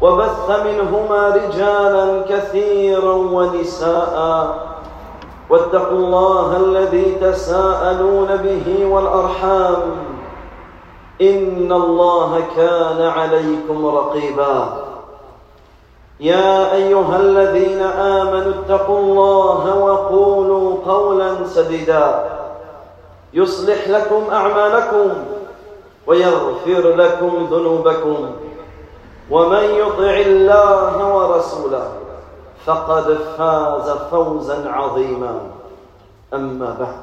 وبث منهما رجالا كثيرا ونساء. واتقوا الله الذي تساءلون به والأرحام. إن الله كان عليكم رقيبا. يا أيها الذين آمنوا اتقوا الله وقولوا قولا سديدا. يصلح لكم أعمالكم ويغفر لكم ذنوبكم. ومن يطع الله ورسوله فقد فاز فوزا عظيما. أما بعد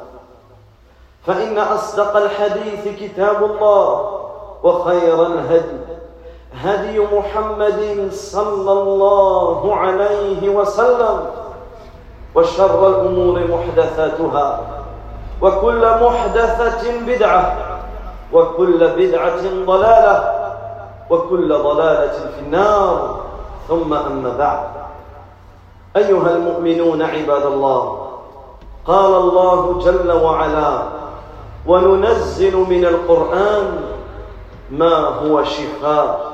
فإن أصدق الحديث كتاب الله وخير الهدي هدي محمد صلى الله عليه وسلم وشر الأمور محدثاتها وكل محدثة بدعة وكل بدعة ضلالة وكل ضلالة في النار. ثم أما بعد. أيها المؤمنون عباد الله قال الله جل وعلا وننزل من القرآن ما هو شفاء.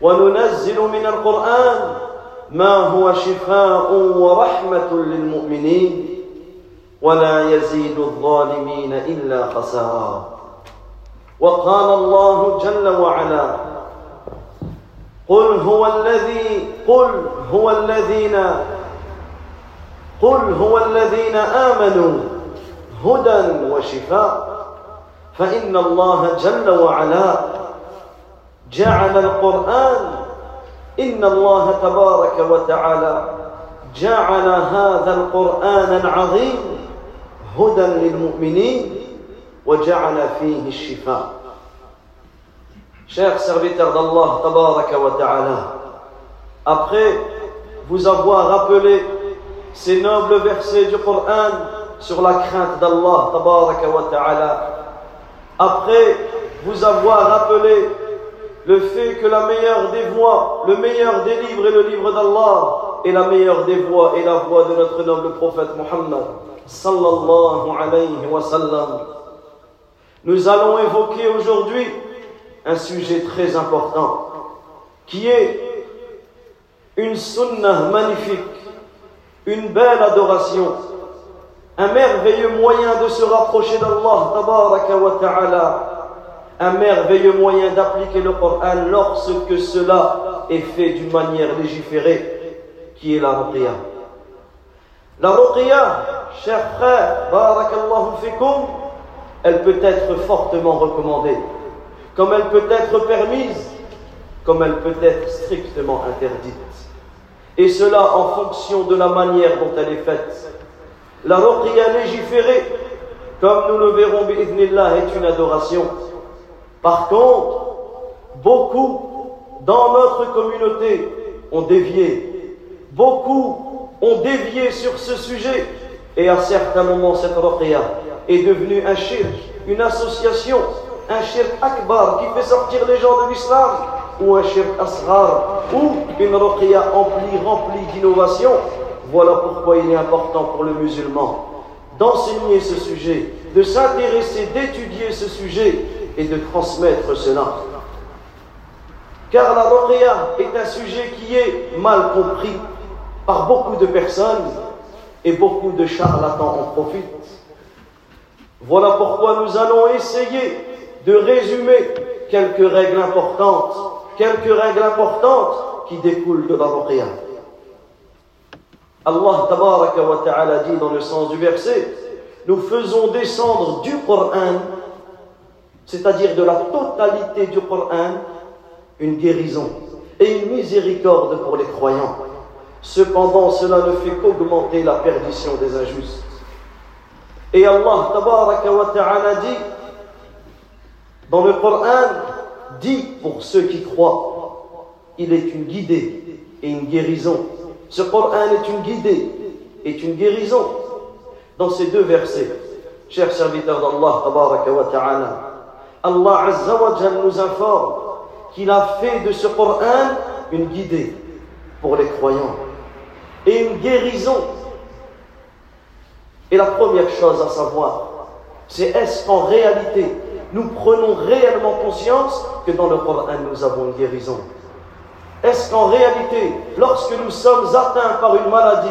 وننزل من القرآن ما هو شفاء ورحمة للمؤمنين. ولا يزيد الظالمين إلا خسارا. وقال الله جل وعلا قل هو الذي قل هو الذين قل هو الذين آمنوا هدى وشفاء. فإن الله جل وعلا جعل القرآن إن الله تبارك وتعالى جعل هذا القرآن العظيم هدى للمؤمنين وجعل فيه الشفاء. Chers serviteurs d'Allah tabaraka wa ta'ala, après vous avoir rappelé ces nobles versets du Coran sur la crainte d'Allah tabaraka wa ta'ala, après vous avoir rappelé le fait que la meilleure des voies, le meilleur des livres est le livre d'Allah, et la meilleure des voies est la voie de notre noble prophète Muhammad, sallallahu alayhi wa sallam. Nous allons évoquer aujourd'hui un sujet très important, qui est une sunnah magnifique, une belle adoration, un merveilleux moyen de se rapprocher d'Allah, un merveilleux moyen d'appliquer le Coran lorsque cela est fait d'une manière légiférée, qui est la ruqya. La ruqya, chers frères, barakallahu fikum, elle peut être fortement recommandée, comme elle peut être permise, comme elle peut être strictement interdite. Et cela en fonction de la manière dont elle est faite. La ruqya légiférée, comme nous le verrons, bi'idnillah, est une adoration. Par contre, beaucoup dans notre communauté ont dévié. Beaucoup ont dévié sur ce sujet. Et à certains moments, cette ruqya est devenue un shirk, une association, un shirk akbar qui fait sortir les gens de l'islam, ou un shirk asghar, ou une ruqya remplie, remplie d'innovation. Voilà pourquoi il est important pour le musulman d'enseigner ce sujet, de s'intéresser, d'étudier ce sujet et de transmettre cela. Car la ruqya est un sujet qui est mal compris par beaucoup de personnes et beaucoup de charlatans en profitent. Voilà pourquoi nous allons essayer de résumer quelques règles importantes, quelques règles importantes qui découlent de la ruqya. Allah tabaraka wa ta'ala dit dans le sens du verset, nous faisons descendre du Coran, c'est-à-dire de la totalité du Coran, une guérison et une miséricorde pour les croyants. Cependant, cela ne fait qu'augmenter la perdition des injustes. Et Allah tabaraka wa ta'ala dit dans le Coran, dit pour ceux qui croient, il est une guidée et une guérison. Ce Coran est une guidée, est une guérison. Dans ces deux versets, chers serviteurs d'Allah Allah azza nous informe qu'il a fait de ce Coran une guidée pour les croyants et une guérison. Et la première chose à savoir, c'est est-ce qu'en réalité, nous prenons réellement conscience que dans le Coran, nous avons une guérison. Est-ce qu'en réalité, lorsque nous sommes atteints par une maladie,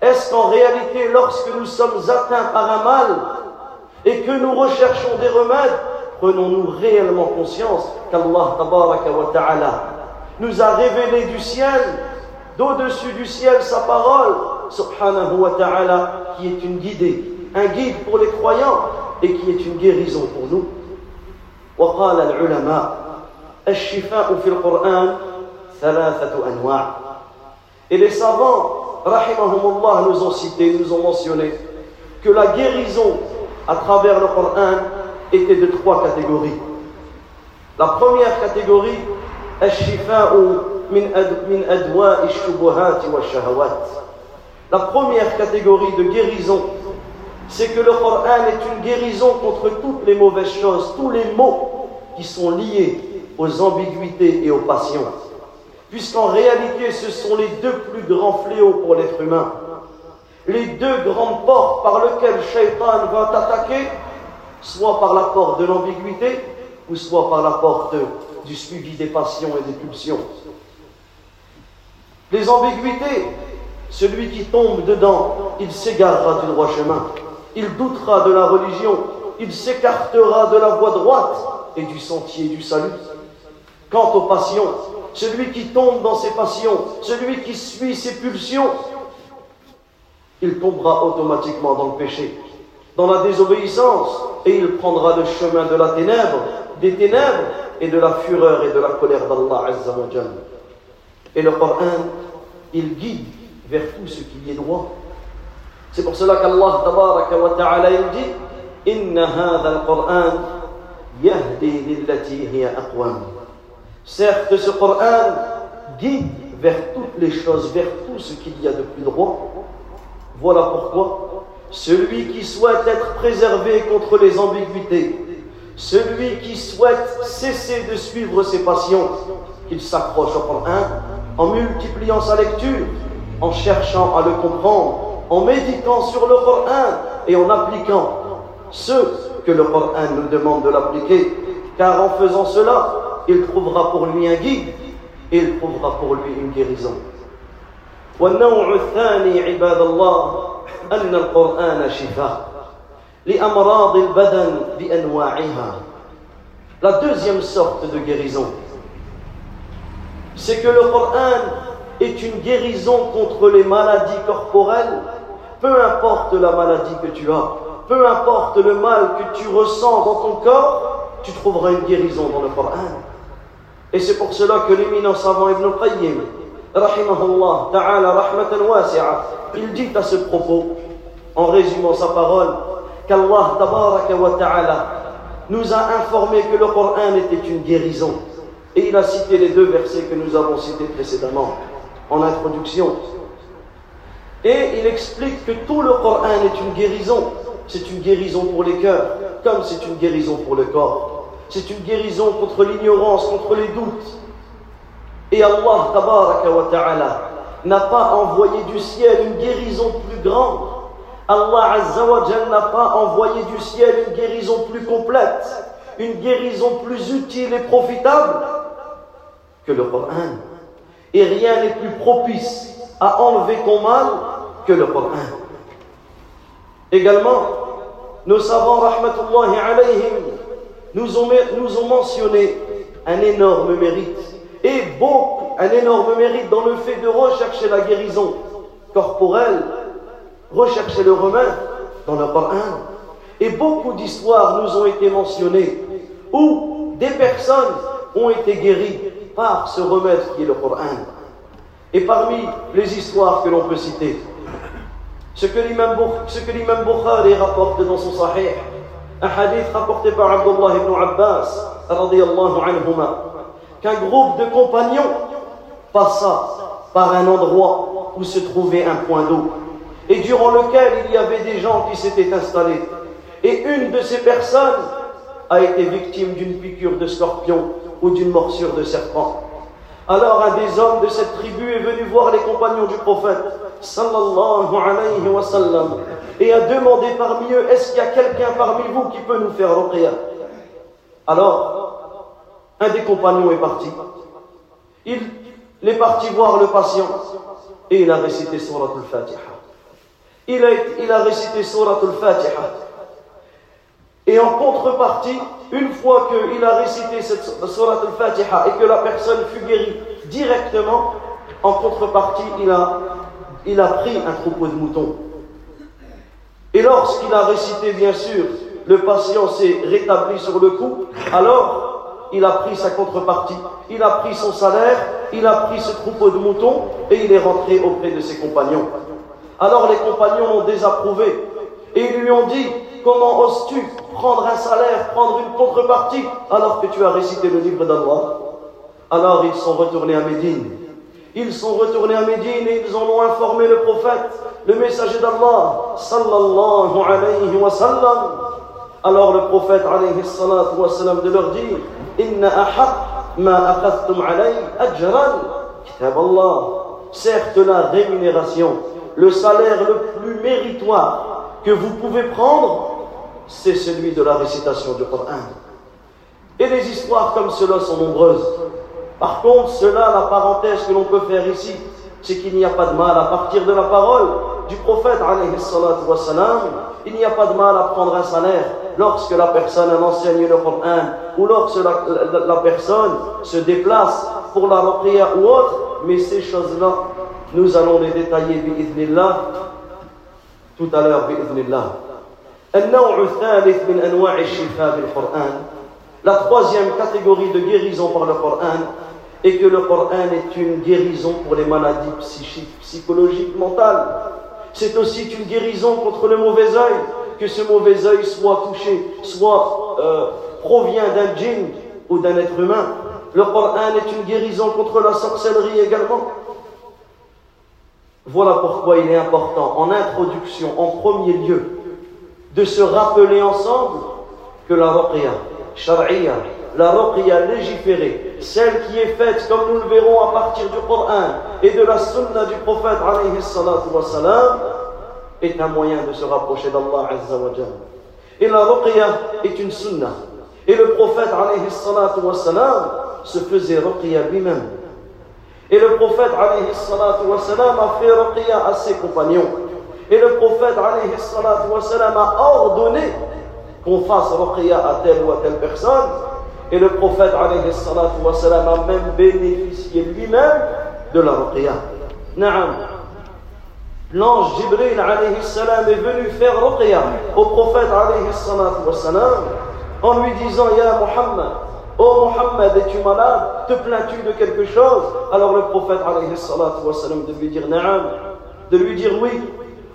est-ce qu'en réalité, lorsque nous sommes atteints par un mal et que nous recherchons des remèdes, prenons-nous réellement conscience qu'Allah nous a révélé du ciel d'au-dessus du ciel sa parole, subhanahu wa ta'ala, qui est une guidée, un guide pour les croyants et qui est une guérison pour nous. وقال العلماء الشفاء في القرآن ثلاثة أنواع Et les savants, rahimahumullah, nous ont cité, nous ont mentionné que la guérison à travers le Coran était de trois catégories. La première catégorie, الشفاء la première catégorie de guérison, c'est que le Coran est une guérison contre toutes les mauvaises choses, tous les maux qui sont liés aux ambiguïtés et aux passions. Puisqu'en réalité, ce sont les deux plus grands fléaux pour l'être humain. Les deux grandes portes par lesquelles Shaitan va t'attaquer, soit par la porte de l'ambiguïté, ou soit par la porte du suivi des passions et des pulsions. Les ambiguïtés, celui qui tombe dedans, il s'égarera du droit chemin, il doutera de la religion, il s'écartera de la voie droite et du sentier du salut. Quant aux passions, celui qui tombe dans ses passions, celui qui suit ses pulsions, il tombera automatiquement dans le péché, dans la désobéissance, et il prendra le chemin de la ténèbre, des ténèbres et de la fureur et de la colère d'Allah. Et le Coran, il guide vers tout ce qui est droit. C'est pour cela qu'Allah tabaraka dit Inna aqwam. Certes, ce Coran guide vers toutes les choses, vers tout ce qu'il y a de plus droit. Voilà pourquoi celui qui souhaite être préservé contre les ambiguïtés, celui qui souhaite cesser de suivre ses passions, qu'il s'accroche au Coran en multipliant sa lecture, en cherchant à le comprendre, en méditant sur le Coran et en appliquant ce que le Coran nous demande de l'appliquer. Car en faisant cela, il trouvera pour lui un guide et il trouvera pour lui une guérison. والنوع الثاني عباد الله أن القرآن شفاء لأمراض البدن بأنواعها La deuxième sorte de guérison, c'est que le Coran est une guérison contre les maladies corporelles, peu importe la maladie que tu as, peu importe le mal que tu ressens dans ton corps, tu trouveras une guérison dans le Coran. Et c'est pour cela que l'éminent savant Ibn Qayyim, rahimahullah ta'ala rahmatan wasi'a, il dit à ce propos, en résumant sa parole, qu'Allah wa ta'ala nous a informé que le Coran était une guérison. Et il a cité les deux versets que nous avons cités précédemment en introduction. Et il explique que tout le Coran est une guérison. C'est une guérison pour les cœurs, comme c'est une guérison pour le corps. C'est une guérison contre l'ignorance, contre les doutes. Et Allah ta'ala n'a pas envoyé du ciel une guérison plus grande. Allah n'a pas envoyé du ciel une guérison plus complète, une guérison plus utile et profitable que le Coran. Et rien n'est plus propice à enlever ton mal que le Coran. Également, nos savants, rahmatullahi alayhim, nous ont, mentionné un énorme mérite et beaucoup, un énorme mérite dans le fait de rechercher la guérison corporelle, rechercher le remède dans le Coran. Et beaucoup d'histoires nous ont été mentionnées où des personnes ont été guéries par ce remède qui est le Coran. Et parmi les histoires que l'on peut citer, ce que l'imam Bukhari rapporte dans son Sahih, un hadith rapporté par Abdullah ibn Abbas, qu'un groupe de compagnons passa par un endroit où se trouvait un point d'eau, et durant lequel il y avait des gens qui s'étaient installés. Et une de ces personnes a été victime d'une piqûre de scorpion ou d'une morsure de serpent. Alors un des hommes de cette tribu est venu voir les compagnons du prophète, sallallahu alayhi wa sallam, et a demandé parmi eux, est-ce qu'il y a quelqu'un parmi vous qui peut nous faire ruqya Alors, un des compagnons est parti. Il, est parti voir le patient et il a récité Surat al-Fatiha. Il a, il a récité Surat al-Fatiha. Et en contrepartie, une fois qu'il a récité cette Surat al-Fatiha et que la personne fut guérie directement, en contrepartie, il a, il a pris un troupeau de moutons. Et lorsqu'il a récité, bien sûr, le patient s'est rétabli sur le coup, alors il a pris sa contrepartie, il a pris son salaire, il a pris ce troupeau de moutons et il est rentré auprès de ses compagnons. Alors les compagnons l'ont désapprouvé et ils lui ont dit Comment oses-tu prendre un salaire, prendre une contrepartie alors que tu as récité le livre d'Allah? Alors ils sont retournés à Médine. Ils sont retournés à Médine et ils en ont informé le prophète, le messager d'Allah, sallallahu alayhi wa sallam. Alors le prophète, alayhi salatu wa sallam, de leur dire Inna ahaq ma alayhi ajran kitab Allah. Certes, la rémunération, le salaire le plus méritoire que vous pouvez prendre, c'est celui de la récitation du Coran. Et les histoires comme cela sont nombreuses. Par contre, cela, la parenthèse que l'on peut faire ici, c'est qu'il n'y a pas de mal à partir de la parole du prophète, wassalam, il n'y a pas de mal à prendre un salaire lorsque la personne enseigne le Coran ou lorsque la, personne se déplace pour la prière ou autre, mais ces choses-là, nous allons les détailler, bi'idhnillah, tout à l'heure, bi'idhnillah. La troisième catégorie de guérison par le Coran est que le Coran est une guérison pour les maladies psychiques, psychologiques, mentales. C'est aussi une guérison contre le mauvais œil, que ce mauvais œil soit touché, soit euh, provient d'un djinn ou d'un être humain. Le Coran est une guérison contre la sorcellerie également. Voilà pourquoi il est important, en introduction, en premier lieu, de se rappeler ensemble que la ruqya shar'iyya, la ruqya légiférée, celle qui est faite, comme nous le verrons à partir du Coran et de la sunna du prophète alayhi est un moyen de se rapprocher d'Allah azza Et la ruqya est une sunna. Et le prophète alayhi se faisait ruqya lui-même. Et le prophète alayhi a fait ruqya à ses compagnons. Et le prophète a ordonné qu'on fasse ruqya à telle ou à telle personne. Et le prophète a même bénéficié lui-même de la ruqya. Naam. L'ange Jibril est venu faire ruqya au prophète en lui disant Ya Muhammad, Oh Muhammad, es-tu malade? Te plains-tu de quelque chose? Alors le prophète de lui dire Naam, de lui dire oui.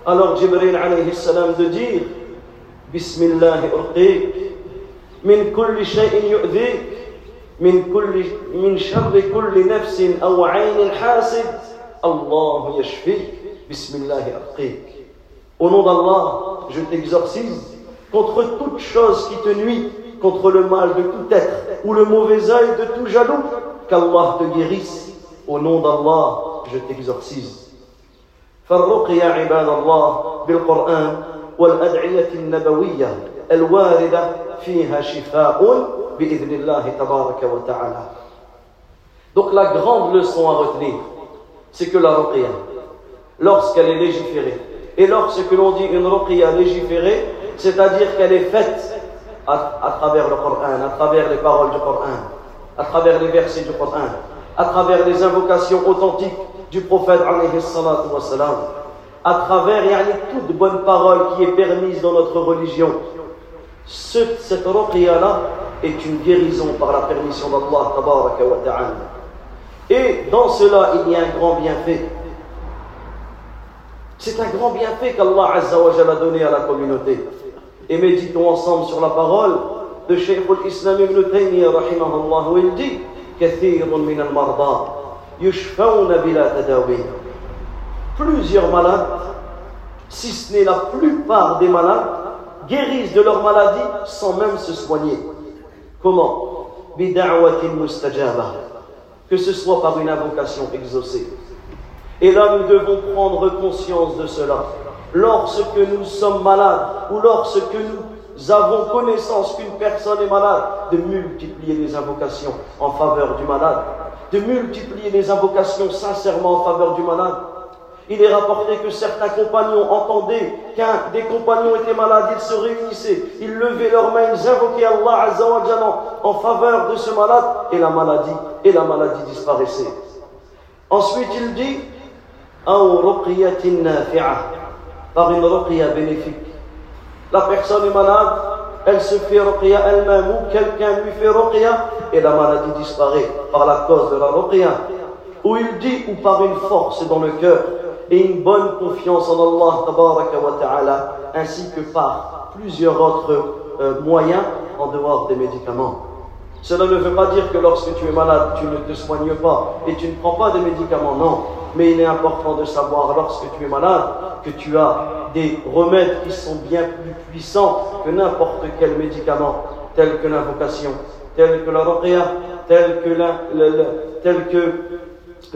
Alors Jibril alayhi salam de dire Bismillah urqiq min kulli shay'in yu'dhik min kulli min sharri kulli nafsin aw 'aynin hasid Allah yashfik Bismillah urqiq Au nom d'Allah, je t'exorcise contre toute chose qui te nuit, contre le mal de tout être ou le mauvais œil de tout jaloux, qu'Allah te guérisse. Au nom d'Allah, je t'exorcise. فالرقية عباد الله بالقرآن والأدعية النبوية الواردة فيها شفاء بإذن الله تبارك وتعالى Donc la grande leçon à retenir, c'est que la ruqya, lorsqu'elle est légiférée, et lorsque l'on dit une ruqya légiférée, c'est-à-dire qu'elle est faite à, à, travers le Coran, à travers les paroles du Coran, à travers les versets du Coran, à travers les invocations authentiques du prophète à travers yani, toute bonne parole qui est permise dans notre religion. Cette, cette là est une guérison par la permission d'Allah. Et dans cela, il y a un grand bienfait. C'est un grand bienfait qu'Allah a donné à la communauté. Et méditons ensemble sur la parole de Cheikh al-Islam ibn Taymiyyah, il dit « Kathirun min al-marda » plusieurs malades, si ce n'est la plupart des malades, guérissent de leur maladie sans même se soigner. Comment? Que ce soit par une invocation exaucée. Et là, nous devons prendre conscience de cela. Lorsque nous sommes malades ou lorsque nous avons connaissance qu'une personne est malade, de multiplier les invocations en faveur du malade, de multiplier les invocations sincèrement en faveur du malade, il est rapporté que certains compagnons entendaient qu'un des compagnons était malade, ils se réunissaient, ils levaient leurs mains, ils invoquaient Allah en faveur de ce malade, et la maladie, et la maladie disparaissait. Ensuite, il dit, par une ruqya bénéfique. La personne est malade, elle se fait ruqya elle-même, ou quelqu'un lui fait ruqya, et la maladie disparaît par la cause de la ruqya. Ou il dit, ou par une force dans le cœur et une bonne confiance en Allah ainsi que par plusieurs autres euh, moyens en dehors des médicaments. Cela ne veut pas dire que lorsque tu es malade, tu ne te soignes pas et tu ne prends pas de médicaments, non. Mais il est important de savoir lorsque tu es malade que tu as des remèdes qui sont bien plus puissants que n'importe quel médicament, tel que l'invocation, tel que la ruqya, tel que, le, tel que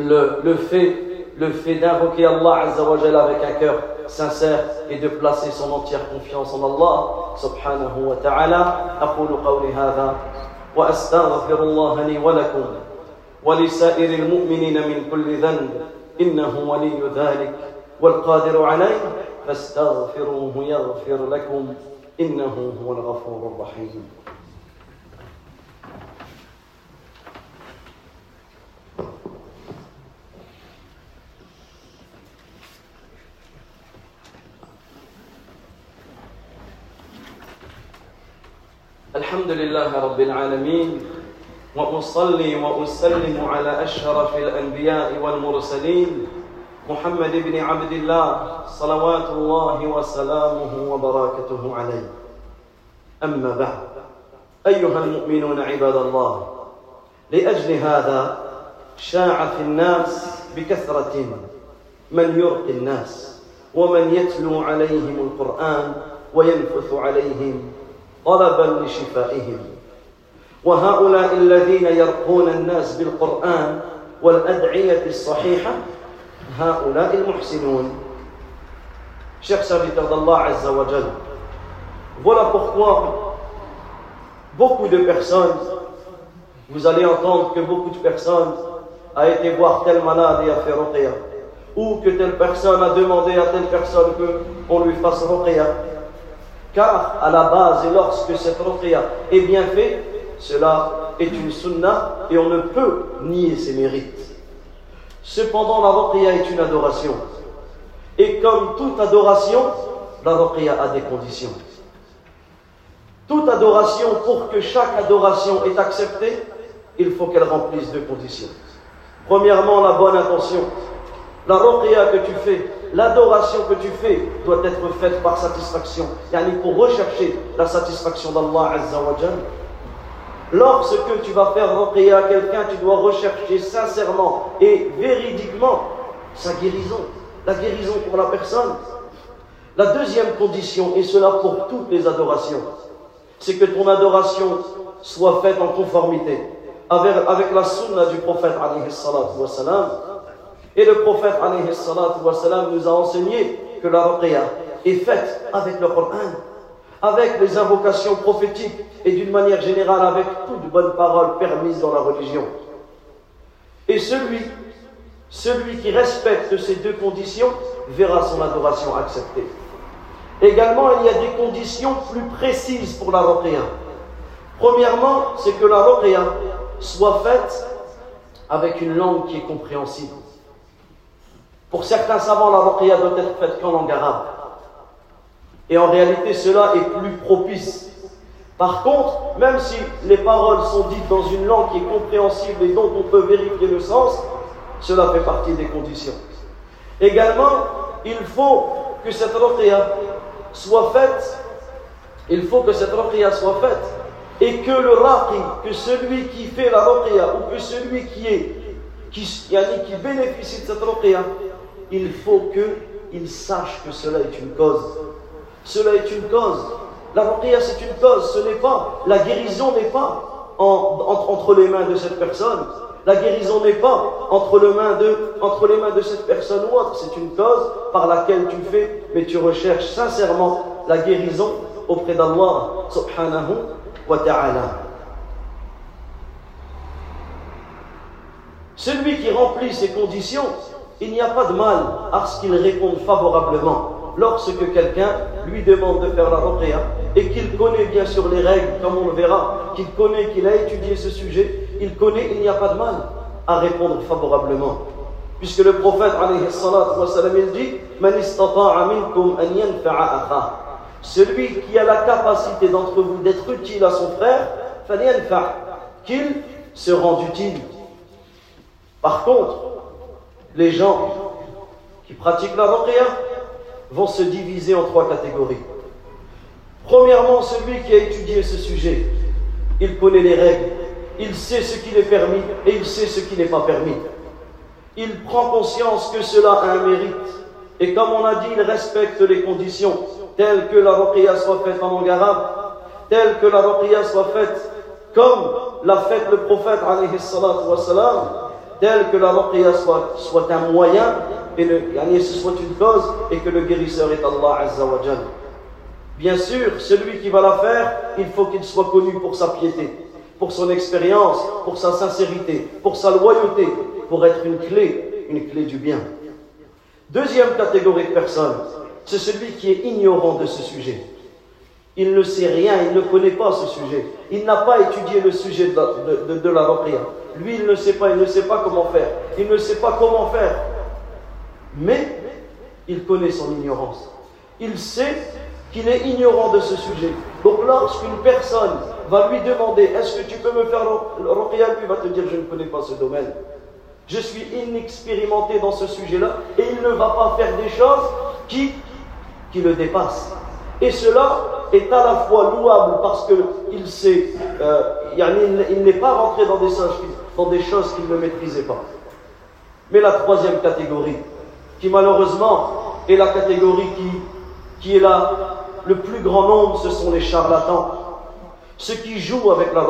le, le fait le fait d'invoquer Allah Azzawajal avec un cœur sincère et de placer son entière confiance en Allah subhanahu wa ta'ala أقول قولي هذا وأستغفر الله لي ولكم ولسائر المؤمنين من كل ذنب إنه ولي ذلك والقادر عليه فاستغفروه يغفر لكم إنه هو الغفور الرحيم. الحمد لله رب العالمين وأصلي وأسلم على أشرف الأنبياء والمرسلين محمد بن عبد الله صلوات الله وسلامه وبركاته عليه. أما بعد أيها المؤمنون عباد الله لأجل هذا شاع في الناس بكثرة من يرقي الناس ومن يتلو عليهم القرآن وينفث عليهم طلبا لشفائهم. وهؤلاء الذين يرقون الناس بالقرآن والأدعية الصحيحة هؤلاء المحسنون Chers serviteurs d'Allah Azza wa Jal, voilà pourquoi beaucoup de personnes, vous allez entendre que beaucoup de personnes a été voir tel malade et a fait ruqya, ou que telle personne a demandé à telle personne qu'on lui fasse ruqya, Car à la base, et lorsque cette ruqya est bien faite, cela est une sunna et on ne peut nier ses mérites. Cependant, la ruqya est une adoration. Et comme toute adoration, la ruqya a des conditions. Toute adoration, pour que chaque adoration est acceptée, il faut qu'elle remplisse deux conditions. Premièrement, la bonne intention. La ruqya que tu fais, l'adoration que tu fais doit être faite par satisfaction. Yani pour rechercher la satisfaction d'Allah Azza wa Lorsque tu vas faire ruqya à quelqu'un, tu dois rechercher sincèrement et véridiquement sa guérison, la guérison pour la personne. La deuxième condition, et cela pour toutes les adorations, c'est que ton adoration soit faite en conformité avec, la sunna du prophète et le prophète nous a enseigné que la ruqya est faite avec le Coran, avec les invocations prophétiques et d'une manière générale avec toute bonne parole permise dans la religion. Et celui, qui respecte ces deux conditions verra son adoration acceptée. Également, il y a des conditions plus précises pour la. Premièrement, c'est que la soit faite avec une langue qui est compréhensible. Pour certains savants, la doit être faite qu'en langue arabe. Et en réalité, cela est plus propice. Par contre, même si les paroles sont dites dans une langue qui est compréhensible et dont on peut vérifier le sens, cela fait partie des conditions. Également, il faut que cette ruqya soit faite, il faut que cette soit faite et que le raqi, que celui qui fait la ruqya ou que celui qui est qui, qui bénéficie de cette ruqya, il faut qu'il sache que cela est une cause. Cela est une cause. La ruqya c'est une cause, ce n'est pas, la guérison n'est pas entre les mains de cette personne. La guérison n'est pas entre, les mains de, cette personne ou autre. C'est une cause par laquelle tu fais, mais tu recherches sincèrement la guérison auprès d'Allah subhanahu wa ta'ala. Celui qui remplit ces conditions, il n'y a pas de mal à ce qu'il réponde favorablement lorsque quelqu'un lui demande de faire la ruqya et qu'il connaît bien sûr les règles, comme on le verra, qu'il connaît, qu'il a étudié ce sujet, il connaît, il n'y a pas de mal à répondre favorablement. Puisque le prophète, il dit Celui qui a la capacité d'entre vous d'être utile à son frère, qu'il se rende utile. Par contre, les gens qui pratiquent la ruqya vont se diviser en trois catégories. Premièrement, celui qui a étudié ce sujet, il connaît les règles, il sait ce qu'il est permis et il sait ce qui n'est pas permis. Il prend conscience que cela a un mérite. Et comme on a dit, il respecte les conditions, telles que la ruqya soit faite en langue arabe, telles que la ruqya soit faite comme l'a fait le prophète, telle que la ruqya soit, soit un moyen et que ce soit une cause et que le guérisseur est Allah Azza Bien sûr, celui qui va la faire, il faut qu'il soit connu pour sa piété, pour son expérience, pour sa sincérité, pour sa loyauté, pour être une clé, une clé du bien. Deuxième catégorie de personnes, c'est celui qui est ignorant de ce sujet. Il ne sait rien, il ne connaît pas ce sujet. Il n'a pas étudié le sujet de la, de, Lui, il ne sait pas, il ne sait pas comment faire. Il ne sait pas comment faire. Mais il connaît son ignorance. Il sait qu'il est ignorant de ce sujet. Donc lorsqu'une personne va lui demander est-ce que tu peux me faire ruqya lui va te dire je ne connais pas ce domaine. Je suis inexpérimenté dans ce sujet-là et il ne va pas faire des choses qui, qui le dépassent. Et cela est à la fois louable parce qu'il sait, euh, il n'est pas rentré dans des, dans des choses qu'il ne maîtrisait pas. Mais la troisième catégorie, qui malheureusement est la catégorie qui, qui est là, le plus grand nombre, ce sont les charlatans. Ceux qui jouent avec la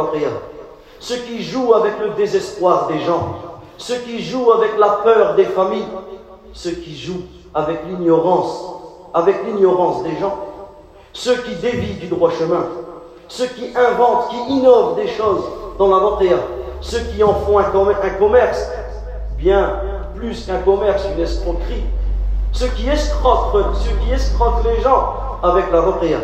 ceux qui jouent avec le désespoir des gens, ceux qui jouent avec la peur des familles, ceux qui jouent avec l'ignorance, avec l'ignorance des gens, ceux qui dévient du droit chemin, ceux qui inventent, qui innovent des choses dans la ceux qui en font un commerce bien plus qu'un commerce, une escroquerie. Ceux qui escroquent, ceux qui escroquent les gens avec la ruqya.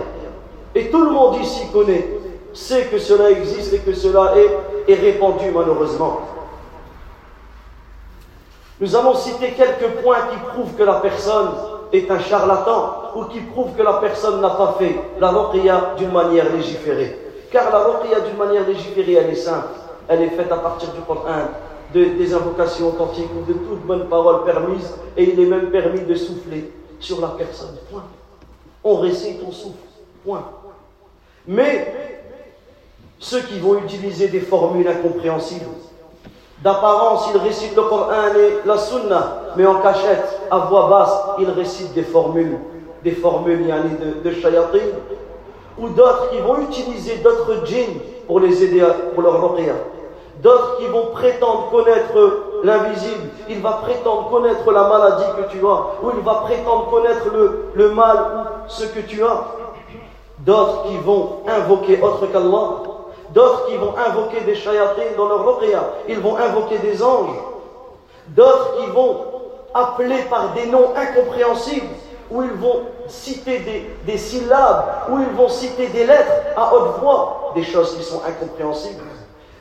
Et tout le monde ici connaît, sait que cela existe et que cela est, est répandu malheureusement. Nous allons citer quelques points qui prouvent que la personne est un charlatan ou qui prouvent que la personne n'a pas fait la ruqya d'une manière légiférée. Car la ruqya d'une manière légiférée, elle est simple. Elle est faite à partir du Coran, des invocations authentiques ou de toutes bonnes paroles permises, et il est même permis de souffler sur la personne. Point. On récite, on souffle. Point. Mais ceux qui vont utiliser des formules incompréhensibles, d'apparence, ils récitent le Coran et la Sunna, mais en cachette, à voix basse, ils récitent des formules, des formules de, de shayatin, ou d'autres qui vont utiliser d'autres djinns pour les aider pour leur ruqya d'autres qui vont prétendre connaître l'invisible, il va prétendre connaître la maladie que tu as, ou il va prétendre connaître le, mal ou ce que tu as. D'autres qui vont invoquer autre qu'Allah, d'autres qui vont invoquer des shayatines dans leur ruqya, ils vont invoquer des anges, d'autres qui vont appeler par des noms incompréhensibles, où ils vont citer des, syllabes, où ils vont citer des lettres à haute voix, des choses qui sont incompréhensibles.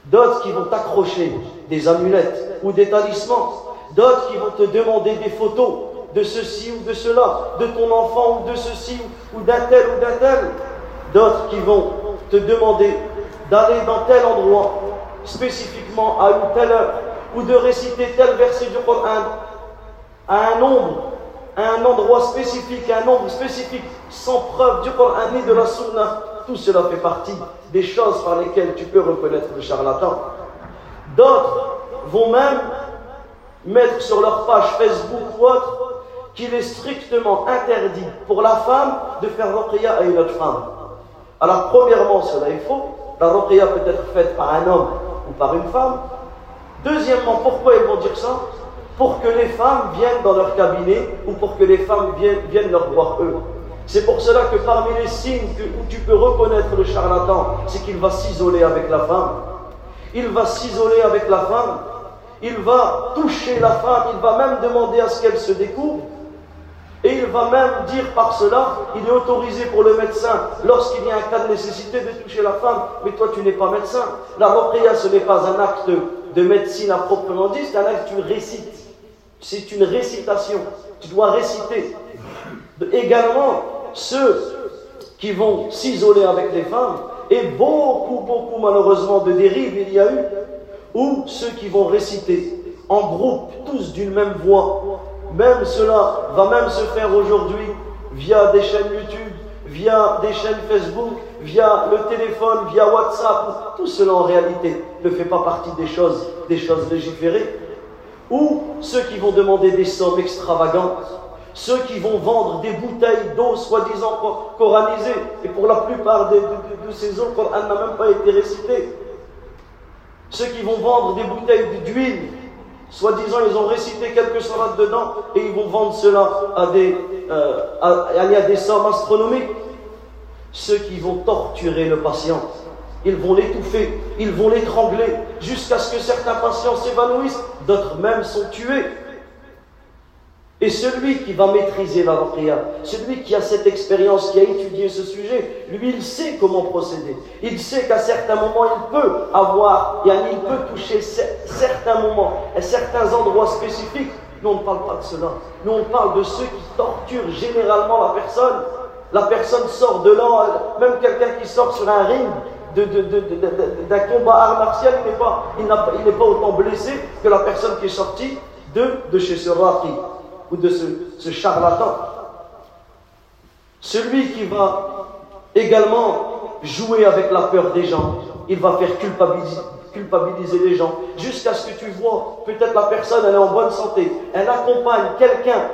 D'autres qui vont t'accrocher des amulettes ou des talismans. D'autres qui vont te demander des photos de ceci ou de cela, de ton enfant ou de ceci ou d'un tel ou d'un tel. D'autres qui vont te demander d'aller dans tel endroit, spécifiquement à une telle heure, ou de réciter tel verset du Coran à un nombre, à un endroit spécifique, à un nombre spécifique, sans preuve du Coran ni de la Sunna. Tout cela fait partie des choses par lesquelles tu peux reconnaître le charlatan. D'autres vont même mettre sur leur page Facebook ou autre qu'il est strictement interdit pour la femme de faire ruqya à une autre femme. Alors, premièrement, cela est faux. La peut être faite par un homme ou par une femme. Deuxièmement, pourquoi ils vont dire ça? Pour que les femmes viennent dans leur cabinet ou pour que les femmes viennent, viennent leur voir eux. C'est pour cela que parmi les signes où tu peux reconnaître le charlatan, c'est qu'il va s'isoler avec la femme. Il va s'isoler avec la femme. Il va toucher la femme. Il va même demander à ce qu'elle se découvre. Et il va même dire par cela, il est autorisé pour le médecin, lorsqu'il y a un cas de nécessité, de toucher la femme. Mais toi, tu n'es pas médecin. La ruqya, ce n'est pas un acte de médecine à proprement dit, c'est un acte que tu récites. C'est une récitation. Tu dois réciter. Également, ceux qui vont s'isoler avec les femmes, et beaucoup, beaucoup malheureusement de dérives il y a eu, ou ceux qui vont réciter en groupe, tous d'une même voix. Même cela va même se faire aujourd'hui via des chaînes YouTube, via des chaînes Facebook, via le téléphone, via WhatsApp. Tout cela en réalité ne fait pas partie des choses, des choses légiférées. Ou ceux qui vont demander des sommes extravagantes, ceux qui vont vendre des bouteilles d'eau soi-disant coranisées, et pour la plupart de, ces eaux, le Coran n'a même pas été récité. Ceux qui vont vendre des bouteilles d'huile, soi-disant ils ont récité quelques salades dedans, et ils vont vendre cela à des, euh, à des sommes astronomiques. Ceux qui vont torturer le patient, ils vont l'étouffer, ils vont l'étrangler, jusqu'à ce que certains patients s'évanouissent, d'autres même sont tués. Et celui qui va maîtriser la ruqya, celui qui a cette expérience, qui a étudié ce sujet, lui, il sait comment procéder. Il sait qu'à certains moments, il peut avoir, il peut toucher certains moments, à certains endroits spécifiques. Nous, on ne parle pas de cela. Nous, on parle de ceux qui torturent généralement la personne. La personne sort de là, même quelqu'un qui sort sur un ring, d'un combat art martial, il n'est pas, pas autant blessé que la personne qui est sortie de, de chez ce raqi ou de ce, charlatan. Celui qui va également jouer avec la peur des gens, il va faire culpabiliser, les gens jusqu'à ce que tu vois, peut-être la personne elle est en bonne santé, elle accompagne quelqu'un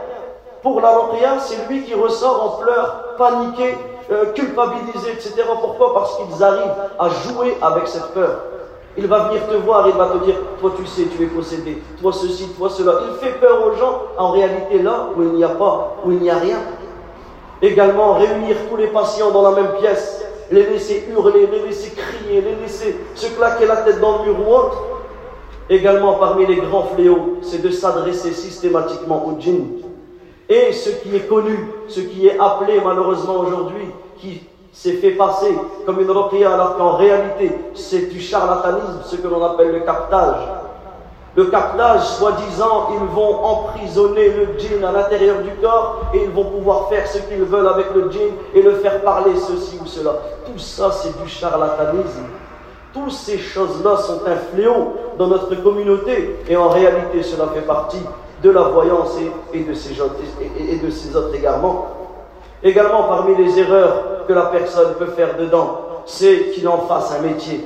pour la ruqya, c'est lui qui ressort en pleurs, paniqué, euh, culpabilisé, etc. Pourquoi? Parce qu'ils arrivent à jouer avec cette peur. Il va venir te voir, il va te dire, toi tu sais, tu es possédé, toi ceci, toi cela. Il fait peur aux gens, en réalité là où il n'y a pas, où il n'y a rien. Également, réunir tous les patients dans la même pièce, les laisser hurler, les laisser crier, les laisser se claquer la tête dans le mur ou autre. Également, parmi les grands fléaux, c'est de s'adresser systématiquement aux djinns. Et ce qui est connu, ce qui est appelé malheureusement aujourd'hui, qui s'est fait passer comme une ruqya alors qu'en réalité c'est du charlatanisme, ce que l'on appelle le captage. Le captage, soi-disant, ils vont emprisonner le djinn à l'intérieur du corps et ils vont pouvoir faire ce qu'ils veulent avec le djinn et le faire parler ceci ou cela. Tout ça, c'est du charlatanisme. Toutes ces choses-là sont un fléau dans notre communauté et en réalité, cela fait partie de la voyance et, de, ces, et de ces autres égarements. Également, parmi les erreurs que la personne peut faire dedans, c'est qu'il en fasse un métier.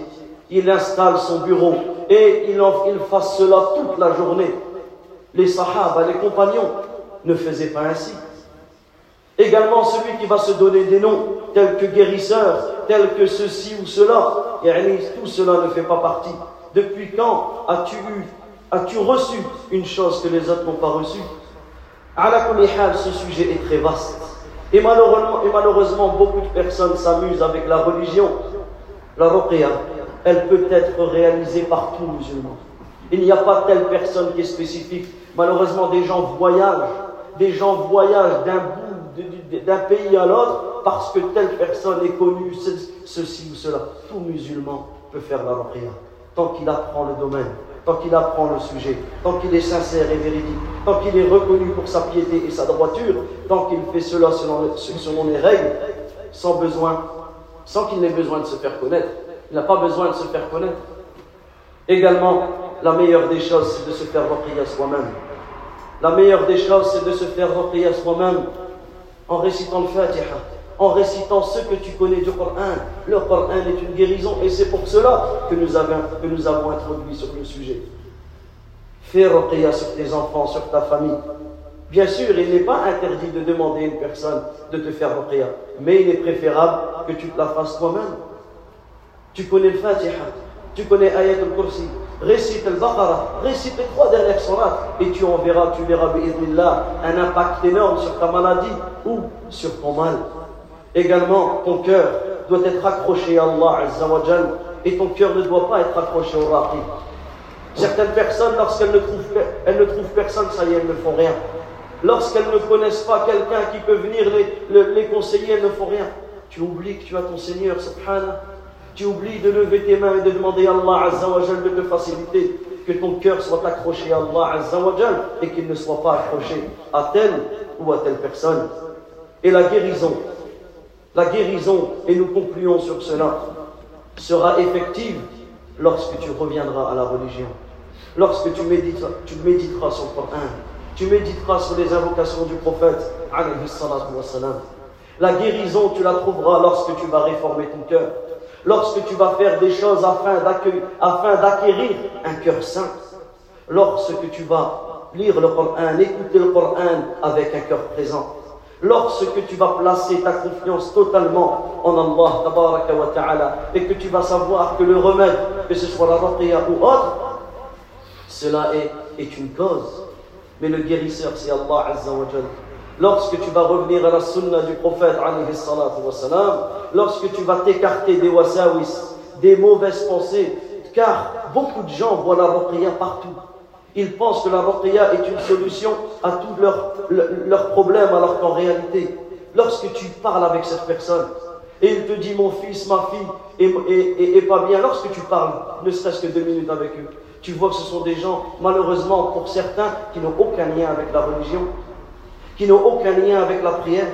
Il installe son bureau et il, en, il fasse cela toute la journée. Les sahaba, les compagnons, ne faisaient pas ainsi. Également, celui qui va se donner des noms, tels que guérisseur, tels que ceci ou cela, et tout cela ne fait pas partie. Depuis quand as-tu eu, as-tu reçu une chose que les autres n'ont pas reçue? À la ce sujet est très vaste. Et malheureusement, beaucoup de personnes s'amusent avec la religion. La ruqya, elle peut être réalisée par tout musulman. Il n'y a pas telle personne qui est spécifique. Malheureusement, des gens voyagent. Des gens voyagent d'un pays à l'autre parce que telle personne est connue, ceci ou cela. Tout musulman peut faire la ruqya tant qu'il apprend le domaine. tant qu'il apprend le sujet, tant qu'il est sincère et véridique, tant qu'il est reconnu pour sa piété et sa droiture, tant qu'il fait cela selon, selon les règles, sans besoin, sans qu'il n'ait besoin de se faire connaître. Il n'a pas besoin de se faire connaître. Également, la meilleure des choses, c'est de se faire reprier à soi-même. La meilleure des choses, c'est de se faire reprier à soi-même en récitant le Fatiha, en récitant ce que tu connais du Coran. Le Coran est une guérison et c'est pour cela que nous avons, que nous avons introduit sur le sujet. Fais ruqya sur tes enfants, sur ta famille. Bien sûr, il n'est pas interdit de demander à une personne de te faire ruqya, mais il est préférable que tu te la fasses toi-même. Tu connais le Fatiha, tu connais Ayat al-Kursi, récite al-Baqarah, récite les trois dernières surahs et tu en verras, tu verras un impact énorme sur ta maladie ou sur ton mal. Également, ton cœur doit être accroché à Allah et ton cœur ne doit pas être accroché au Raqib. Certaines personnes, lorsqu'elles ne, trouvent, elles ne trouvent personne, ça y est, elles ne font rien. Lorsqu'elles ne connaissent pas quelqu'un qui peut venir les, les, conseiller, elles ne font rien. Tu oublies que tu as ton Seigneur, subhanah. Tu oublies de lever tes mains et de demander à Allah Azzawajal de te faciliter. Que ton cœur soit accroché à Allah Azzawajal et qu'il ne soit pas accroché à telle ou à telle personne. Et la guérison, la guérison, et nous concluons sur cela, sera effective lorsque tu reviendras à la religion. Lorsque tu méditeras, sur le Coran, tu méditeras sur les invocations du prophète, la guérison, tu la trouveras lorsque tu vas réformer ton cœur, lorsque tu vas faire des choses afin d'acquérir un cœur saint, lorsque tu vas lire le Coran, écouter le Coran avec un cœur présent, Lorsque tu vas placer ta confiance totalement en Allah wa ta'ala, et que tu vas savoir que le remède, que ce soit la ruqya ou autre, cela est, une cause. Mais le guérisseur, c'est Allah Azza wa Lorsque tu vas revenir à la sunna du prophète, lorsque tu vas t'écarter des wasawis, des mauvaises pensées, car beaucoup de gens voient la ruqya partout. Ils pensent que la ruqya est une solution à tous leurs, problèmes, alors qu'en réalité, lorsque tu parles avec cette personne, et il te dit mon fils, ma fille est, pas bien, lorsque tu parles, ne serait-ce que deux minutes avec eux, tu vois que ce sont des gens, malheureusement pour certains, qui n'ont aucun lien avec la religion, qui n'ont aucun lien avec la prière.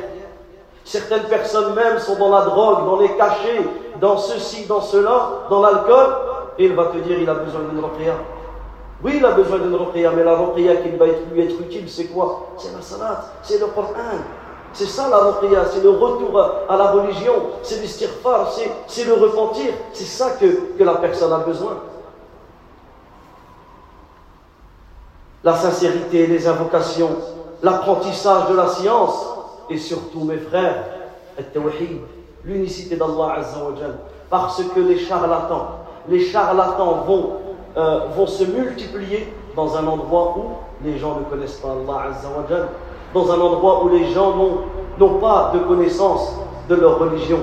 Certaines personnes même sont dans la drogue, dans les cachets, dans ceci, dans cela, dans l'alcool, et il va te dire il a besoin d'une ruqya. Oui, il a besoin d'une ruqya, mais la ruqya qui va lui être utile, c'est quoi? C'est la salat, c'est le Coran. C'est ça la ruqya, c'est le retour à la religion, c'est l'istighfar, c'est le repentir. C'est ça que, la personne a besoin. La sincérité, les invocations, l'apprentissage de la science, et surtout, mes frères, l'unicité d'Allah Parce que les charlatans, les charlatans vont euh, vont se multiplier dans un endroit où les gens ne connaissent pas Allah Azza dans un endroit où les gens n'ont pas de connaissance de leur religion.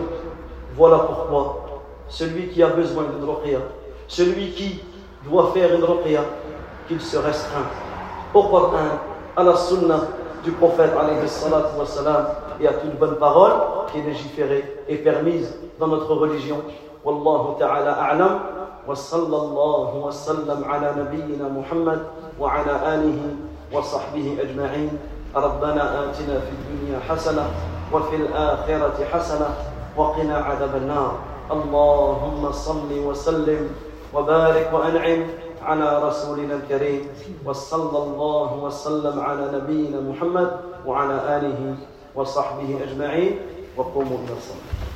Voilà pourquoi celui qui a besoin d'une ruqya, celui qui doit faire une ruqya, qu'il se restreint au Coran, à la sunna du prophète et à toute bonne parole qui est légiférée et permise dans notre religion. Wallahu ta'ala a'lam. وصلى الله وسلم على نبينا محمد وعلى آله وصحبه أجمعين. ربنا آتنا في الدنيا حسنة وفي الآخرة حسنة وقنا عذاب النار. اللهم صل وسلم وبارك وأنعم على رسولنا الكريم. وصلى الله وسلم على نبينا محمد وعلى آله وصحبه أجمعين. وقوموا إلى الصلاة.